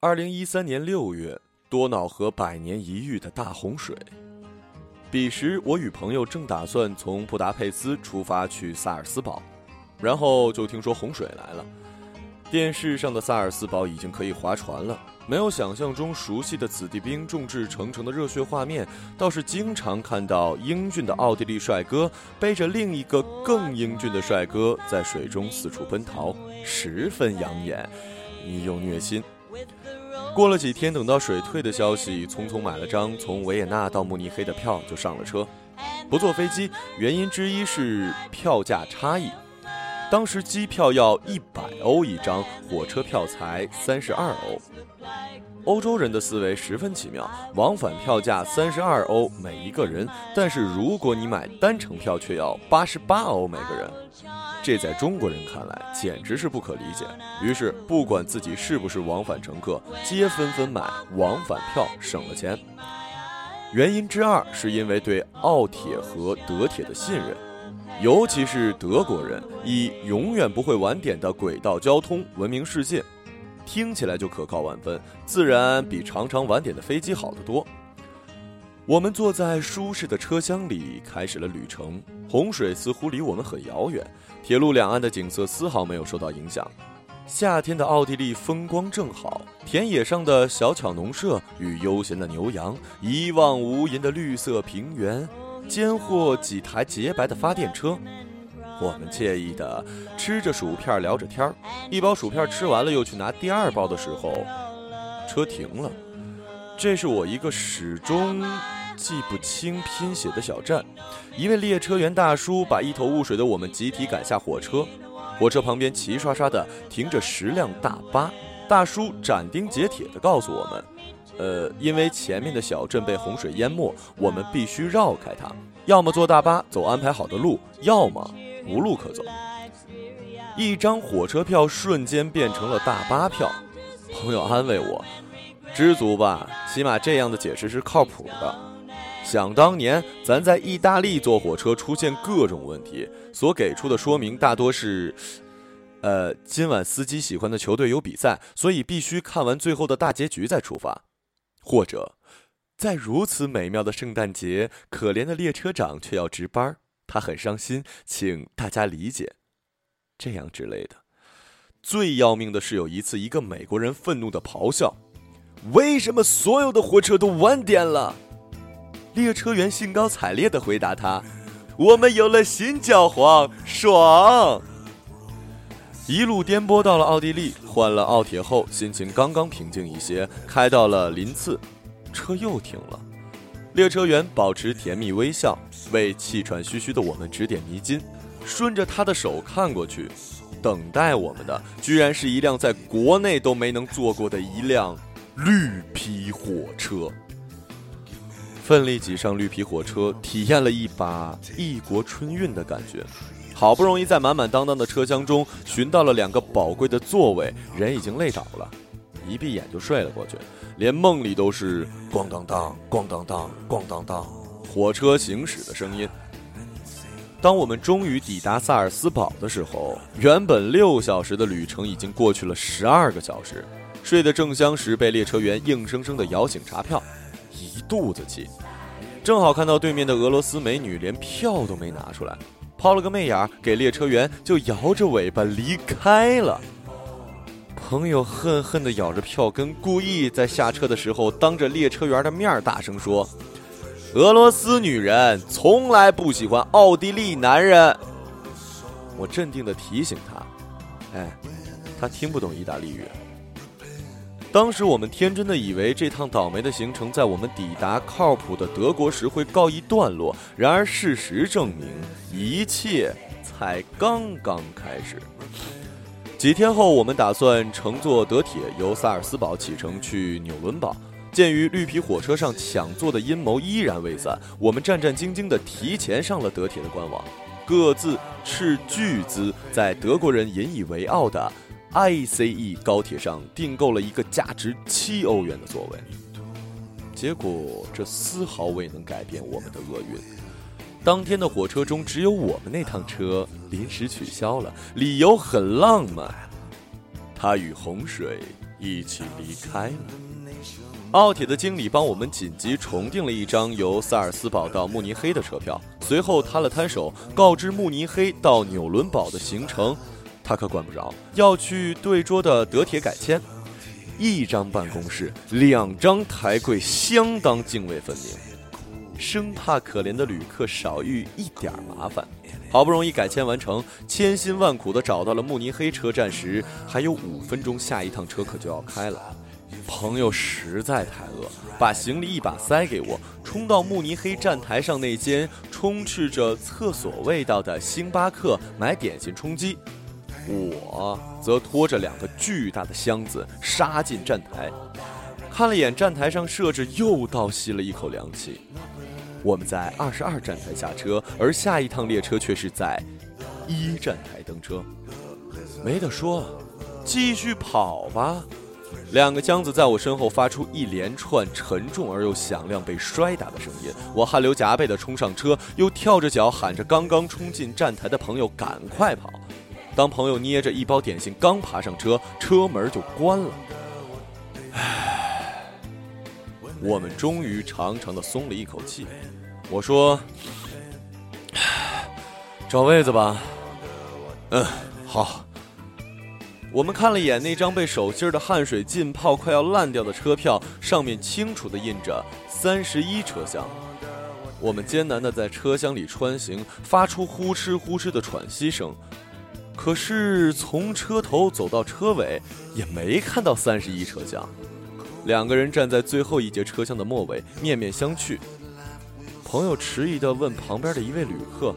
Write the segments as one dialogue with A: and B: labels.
A: 二零一三年六月，多瑙河百年一遇的大洪水。彼时，我与朋友正打算从布达佩斯出发去萨尔斯堡，然后就听说洪水来了。电视上的萨尔斯堡已经可以划船了，没有想象中熟悉的子弟兵众志成城的热血画面，倒是经常看到英俊的奥地利帅哥背着另一个更英俊的帅哥在水中四处奔逃，十分养眼，又虐心。过了几天，等到水退的消息，匆匆买了张从维也纳到慕尼黑的票，就上了车。不坐飞机，原因之一是票价差异。当时机票要一百欧一张，火车票才三十二欧。欧洲人的思维十分奇妙，往返票价三十二欧每一个人，但是如果你买单程票，却要八十八欧每个人。这在中国人看来简直是不可理解。于是，不管自己是不是往返乘客，皆纷纷买往返票，省了钱。原因之二是因为对奥铁和德铁的信任。尤其是德国人以永远不会晚点的轨道交通闻名世界，听起来就可靠万分，自然比常常晚点的飞机好得多。我们坐在舒适的车厢里，开始了旅程。洪水似乎离我们很遥远，铁路两岸的景色丝毫没有受到影响。夏天的奥地利风光正好，田野上的小巧农舍与悠闲的牛羊，一望无垠的绿色平原。间或几台洁白的发电车，我们惬意的吃着薯片聊着天儿。一包薯片吃完了，又去拿第二包的时候，车停了。这是我一个始终记不清拼写的小站。一位列车员大叔把一头雾水的我们集体赶下火车。火车旁边齐刷刷的停着十辆大巴。大叔斩钉截铁地告诉我们。呃，因为前面的小镇被洪水淹没，我们必须绕开它，要么坐大巴走安排好的路，要么无路可走。一张火车票瞬间变成了大巴票。朋友安慰我：“知足吧，起码这样的解释是靠谱的。”想当年，咱在意大利坐火车出现各种问题，所给出的说明大多是：“呃，今晚司机喜欢的球队有比赛，所以必须看完最后的大结局再出发。”或者，在如此美妙的圣诞节，可怜的列车长却要值班儿，他很伤心，请大家理解，这样之类的。最要命的是，有一次，一个美国人愤怒的咆哮：“为什么所有的火车都晚点了？”列车员兴高采烈的回答他：“我们有了新教皇，爽！”一路颠簸到了奥地利，换了奥铁后，心情刚刚平静一些。开到了林茨，车又停了。列车员保持甜蜜微笑，为气喘吁吁的我们指点迷津。顺着他的手看过去，等待我们的居然是一辆在国内都没能坐过的一辆绿皮火车。奋力挤上绿皮火车，体验了一把异国春运的感觉。好不容易在满满当当的车厢中寻到了两个宝贵的座位，人已经累倒了，一闭眼就睡了过去，连梦里都是咣当当、咣当当、咣当当，火车行驶的声音。当我们终于抵达萨尔斯堡的时候，原本六小时的旅程已经过去了十二个小时，睡得正香时被列车员硬生生的摇醒查票，一肚子气。正好看到对面的俄罗斯美女连票都没拿出来。抛了个媚眼给列车员，就摇着尾巴离开了。朋友恨恨地咬着票根，故意在下车的时候当着列车员的面大声说：“俄罗斯女人从来不喜欢奥地利男人。”我镇定地提醒他：“哎，他听不懂意大利语。”当时我们天真的以为这趟倒霉的行程在我们抵达靠谱的德国时会告一段落，然而事实证明，一切才刚刚开始。几天后，我们打算乘坐德铁由萨尔斯堡启程去纽伦堡。鉴于绿皮火车上抢座的阴谋依然未散，我们战战兢兢地提前上了德铁的官网，各自斥巨资在德国人引以为傲的。ICE 高铁上订购了一个价值七欧元的座位，结果这丝毫未能改变我们的厄运。当天的火车中只有我们那趟车临时取消了，理由很浪漫，它与洪水一起离开了。奥铁的经理帮我们紧急重订了一张由萨尔斯堡到慕尼黑的车票，随后摊了摊手，告知慕尼黑到纽伦堡的行程，他可管不着，要去对桌的德铁改签。一张办公室，两张台柜，相当泾渭分明，生怕可怜的旅客少遇一点麻烦。好不容易改签完成，千辛万苦地找到了慕尼黑车站时，还有五分钟，下一趟车可就要开了。朋友实在太饿，把行李一把塞给我，冲到慕尼黑站台上那间充斥着厕所味道的星巴克买点心充饥。我则拖着两个巨大的箱子杀进站台，看了眼站台上设置，又倒吸了一口凉气。我们在二十二站台下车，而下一趟列车却是在一站台登车。没得说，继续跑吧。两个箱子在我身后发出一连串沉重而又响亮被摔打的声音，我汗流浃背地冲上车，又跳着脚喊着刚刚冲进站台的朋友赶快跑。当朋友捏着一包点心刚爬上车，车门就关了。唉，我们终于长长的松了一口气。我说：“找位子吧。”嗯，好。我们看了一眼那张被手心的汗水浸泡、快要烂掉的车票，上面清楚的印着三十一车厢。我们艰难的在车厢里穿行，发出呼哧呼哧的喘息声。可是从车头走到车尾，也没看到三十一车厢。两个人站在最后一节车厢的末尾，面面相觑。朋友迟疑的问旁边的一位旅客：“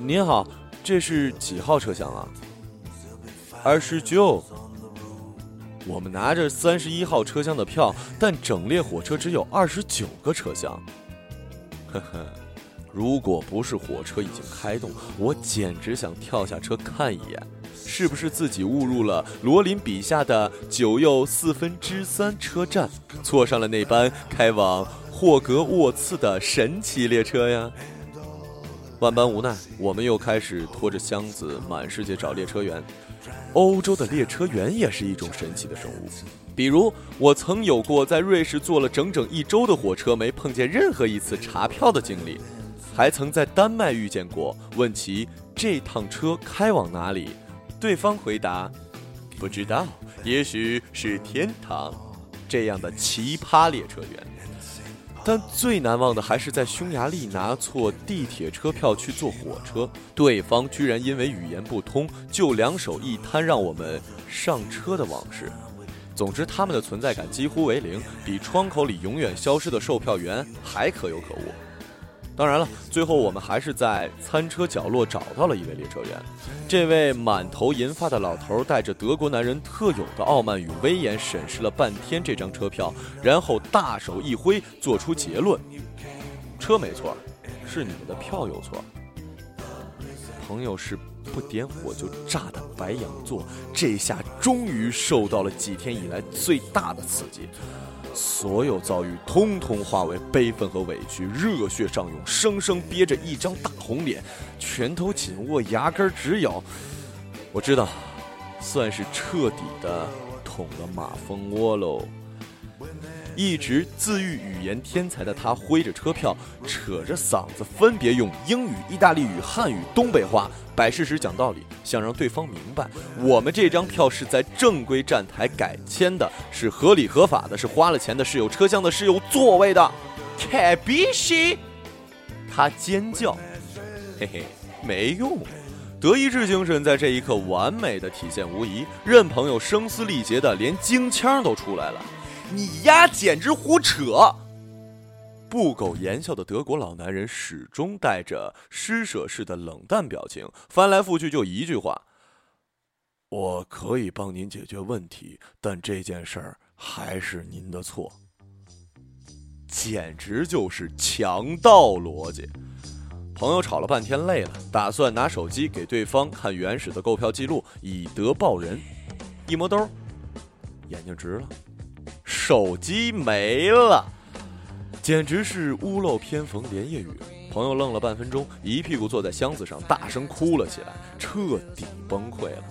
A: 您好，这是几号车厢啊？”二十九，我们拿着三十一号车厢的票，但整列火车只有二十九个车厢。呵呵，如果不是火车已经开动，我简直想跳下车看一眼，是不是自己误入了罗琳笔下的九又四分之三车站，坐上了那班开往霍格沃茨的神奇列车呀？万般无奈，我们又开始拖着箱子满世界找列车员。欧洲的列车员也是一种神奇的生物，比如我曾有过在瑞士坐了整整一周的火车没碰见任何一次查票的经历，还曾在丹麦遇见过问其这趟车开往哪里，对方回答不知道，也许是天堂，这样的奇葩列车员。但最难忘的还是在匈牙利拿错地铁车票去坐火车，对方居然因为语言不通，就两手一摊让我们上车的往事。总之，他们的存在感几乎为零，比窗口里永远消失的售票员还可有可无。当然了，最后我们还是在餐车角落找到了一位列车员。这位满头银发的老头儿带着德国男人特有的傲慢与威严，审视了半天这张车票，然后大手一挥，做出结论：车没错，是你们的票有错。朋友是不点火就炸的白羊座，这下终于受到了几天以来最大的刺激。所有遭遇通通化为悲愤和委屈，热血上涌，生生憋着一张大红脸，拳头紧握，牙根直咬。我知道，算是彻底的捅了马蜂窝喽。一直自誉语言天才的他，挥着车票，扯着嗓子，分别用英语、意大利语、汉语、东北话摆事实、讲道理，想让对方明白，我们这张票是在正规站台改签的，是合理合法的，是花了钱的，是有车厢的，是有座位的。凯比西，他尖叫，嘿嘿，没用。德意志精神在这一刻完美的体现无疑，任朋友声嘶力竭的，连京腔都出来了。你丫简直胡扯！不苟言笑的德国老男人始终带着施舍式的冷淡表情，翻来覆去就一句话：“我可以帮您解决问题，但这件事儿还是您的错。”简直就是强盗逻辑。朋友吵了半天累了，打算拿手机给对方看原始的购票记录，以德报人。一摸兜，眼睛直了。手机没了，简直是屋漏偏逢连夜雨。朋友愣了半分钟，一屁股坐在箱子上，大声哭了起来，彻底崩溃了。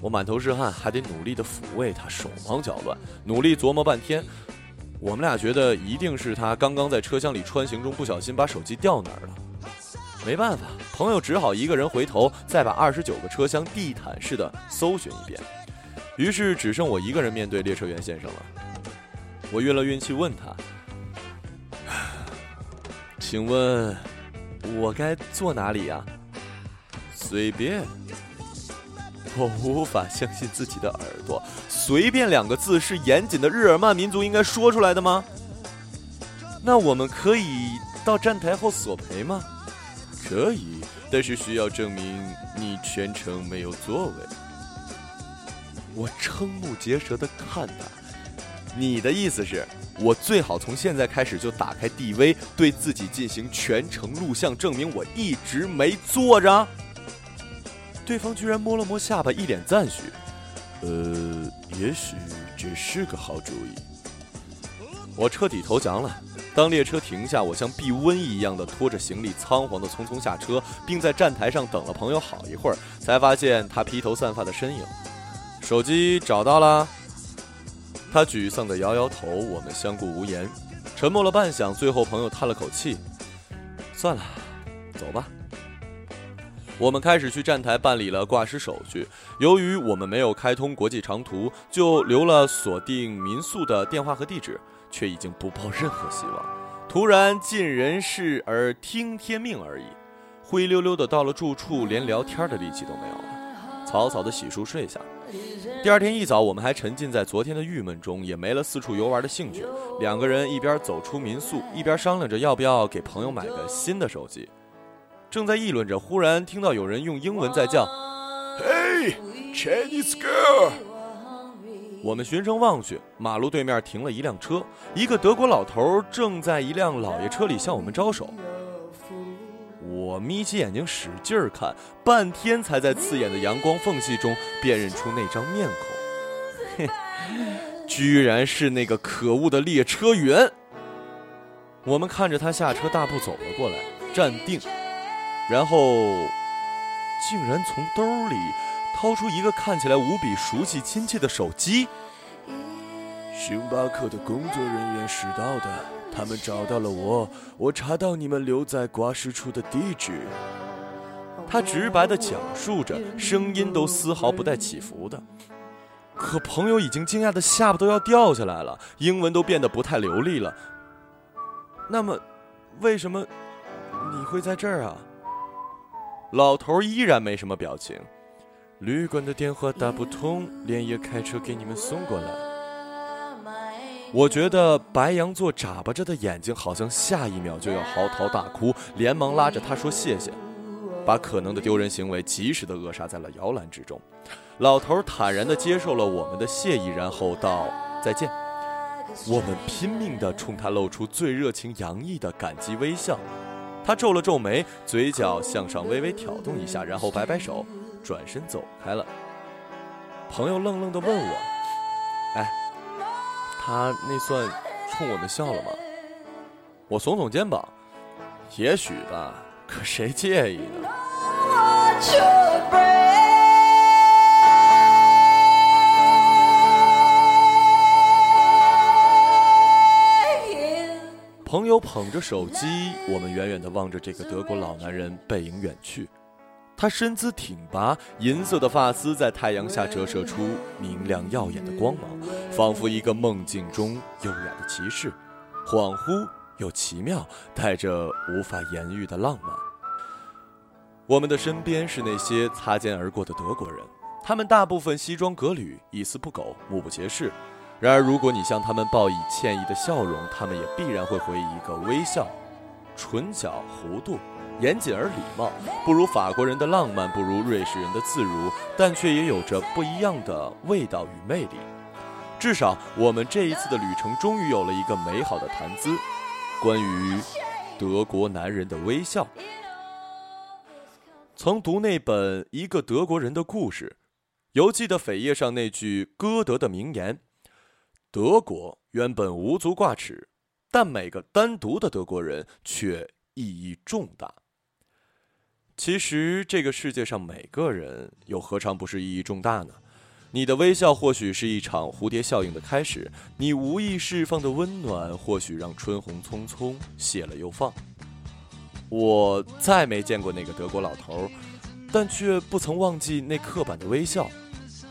A: 我满头是汗，还得努力的抚慰他，手忙脚乱，努力琢磨半天。我们俩觉得一定是他刚刚在车厢里穿行中不小心把手机掉哪儿了。没办法，朋友只好一个人回头，再把二十九个车厢地毯式的搜寻一遍。于是只剩我一个人面对列车员先生了。我运了运气问他：“请问，我该坐哪里呀？”随便。我无法相信自己的耳朵，“随便”两个字是严谨的日耳曼民族应该说出来的吗？那我们可以到站台后索赔吗？可以，但是需要证明你全程没有座位。我瞠目结舌的看他，你的意思是，我最好从现在开始就打开 DV，对自己进行全程录像，证明我一直没坐着？对方居然摸了摸下巴，一脸赞许。呃，也许这是个好主意。我彻底投降了。当列车停下，我像避瘟一样的拖着行李，仓皇的匆匆下车，并在站台上等了朋友好一会儿，才发现他披头散发的身影。手机找到了。他沮丧的摇摇头。我们相顾无言，沉默了半晌，最后朋友叹了口气：“算了，走吧。”我们开始去站台办理了挂失手续。由于我们没有开通国际长途，就留了锁定民宿的电话和地址，却已经不抱任何希望。突然尽人事而听天命而已，灰溜溜的到了住处，连聊天的力气都没有了，草草的洗漱睡下。第二天一早，我们还沉浸在昨天的郁闷中，也没了四处游玩的兴趣。两个人一边走出民宿，一边商量着要不要给朋友买个新的手机。正在议论着，忽然听到有人用英文在叫：“Hey, Chinese girl！” 我们循声望去，马路对面停了一辆车，一个德国老头正在一辆老爷车里向我们招手。我眯起眼睛使劲儿看，半天才在刺眼的阳光缝隙中辨认出那张面孔。嘿，居然是那个可恶的列车员！我们看着他下车，大步走了过来，站定。然后，竟然从兜里掏出一个看起来无比熟悉亲切的手机。星巴克的工作人员拾到的，他们找到了我，我查到你们留在挂失处的地址。他直白地讲述着，声音都丝毫不带起伏的。可朋友已经惊讶的下巴都要掉下来了，英文都变得不太流利了。那么，为什么你会在这儿啊？老头依然没什么表情。旅馆的电话打不通，连夜开车给你们送过来。我觉得白羊座眨巴着的眼睛，好像下一秒就要嚎啕大哭，连忙拉着他说谢谢，把可能的丢人行为及时的扼杀在了摇篮之中。老头坦然地接受了我们的谢意，然后道再见。我们拼命地冲他露出最热情洋溢的感激微笑。他皱了皱眉，嘴角向上微微挑动一下，然后摆摆手，转身走开了。朋友愣愣地问我：“哎，他那算冲我们笑了吗？”我耸耸肩膀：“也许吧，可谁介意呢？”朋友捧着手机，我们远远地望着这个德国老男人背影远去。他身姿挺拔，银色的发丝在太阳下折射出明亮耀眼的光芒，仿佛一个梦境中优雅的骑士，恍惚又奇妙，带着无法言喻的浪漫。我们的身边是那些擦肩而过的德国人，他们大部分西装革履，一丝不苟，目不斜视。然而，如果你向他们报以歉意的笑容，他们也必然会回以一个微笑。唇角弧度，严谨而礼貌，不如法国人的浪漫，不如瑞士人的自如，但却也有着不一样的味道与魅力。至少，我们这一次的旅程终于有了一个美好的谈资，关于德国男人的微笑。曾读那本《一个德国人的故事》，犹记得扉页上那句歌德的名言。德国原本无足挂齿，但每个单独的德国人却意义重大。其实，这个世界上每个人又何尝不是意义重大呢？你的微笑或许是一场蝴蝶效应的开始，你无意释放的温暖，或许让春红匆匆谢了又放。我再没见过那个德国老头，但却不曾忘记那刻板的微笑。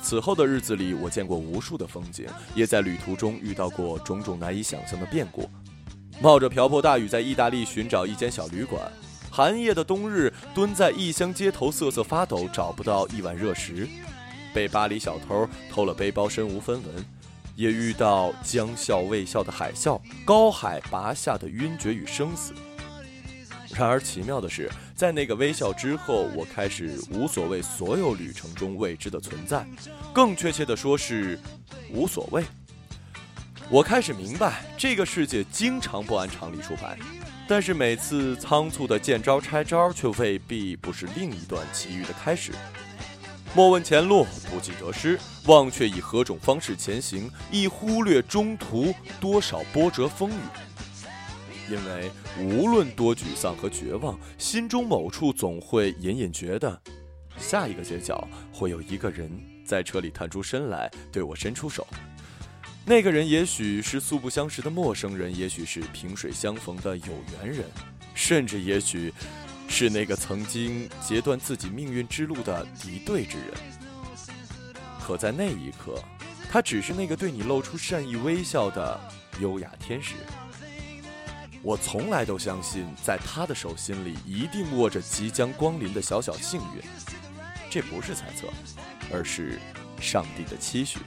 A: 此后的日子里，我见过无数的风景，也在旅途中遇到过种种难以想象的变故。冒着瓢泼大雨，在意大利寻找一间小旅馆，寒夜的冬日，蹲在异乡街头瑟瑟发抖，找不到一碗热食。被巴黎小偷偷了背包，身无分文；也遇到将笑未笑的海啸，高海拔下的晕厥与生死。然而奇妙的是，在那个微笑之后，我开始无所谓所有旅程中未知的存在，更确切的说是无所谓。我开始明白，这个世界经常不按常理出牌，但是每次仓促的见招拆招，却未必不是另一段奇遇的开始。莫问前路，不计得失，忘却以何种方式前行，亦忽略中途多少波折风雨。因为无论多沮丧和绝望，心中某处总会隐隐觉得，下一个街角会有一个人在车里探出身来，对我伸出手。那个人也许是素不相识的陌生人，也许是萍水相逢的有缘人，甚至也许。是那个曾经截断自己命运之路的敌对之人，可在那一刻，他只是那个对你露出善意微笑的优雅天使。我从来都相信，在他的手心里一定握着即将光临的小小幸运。这不是猜测，而是上帝的期许。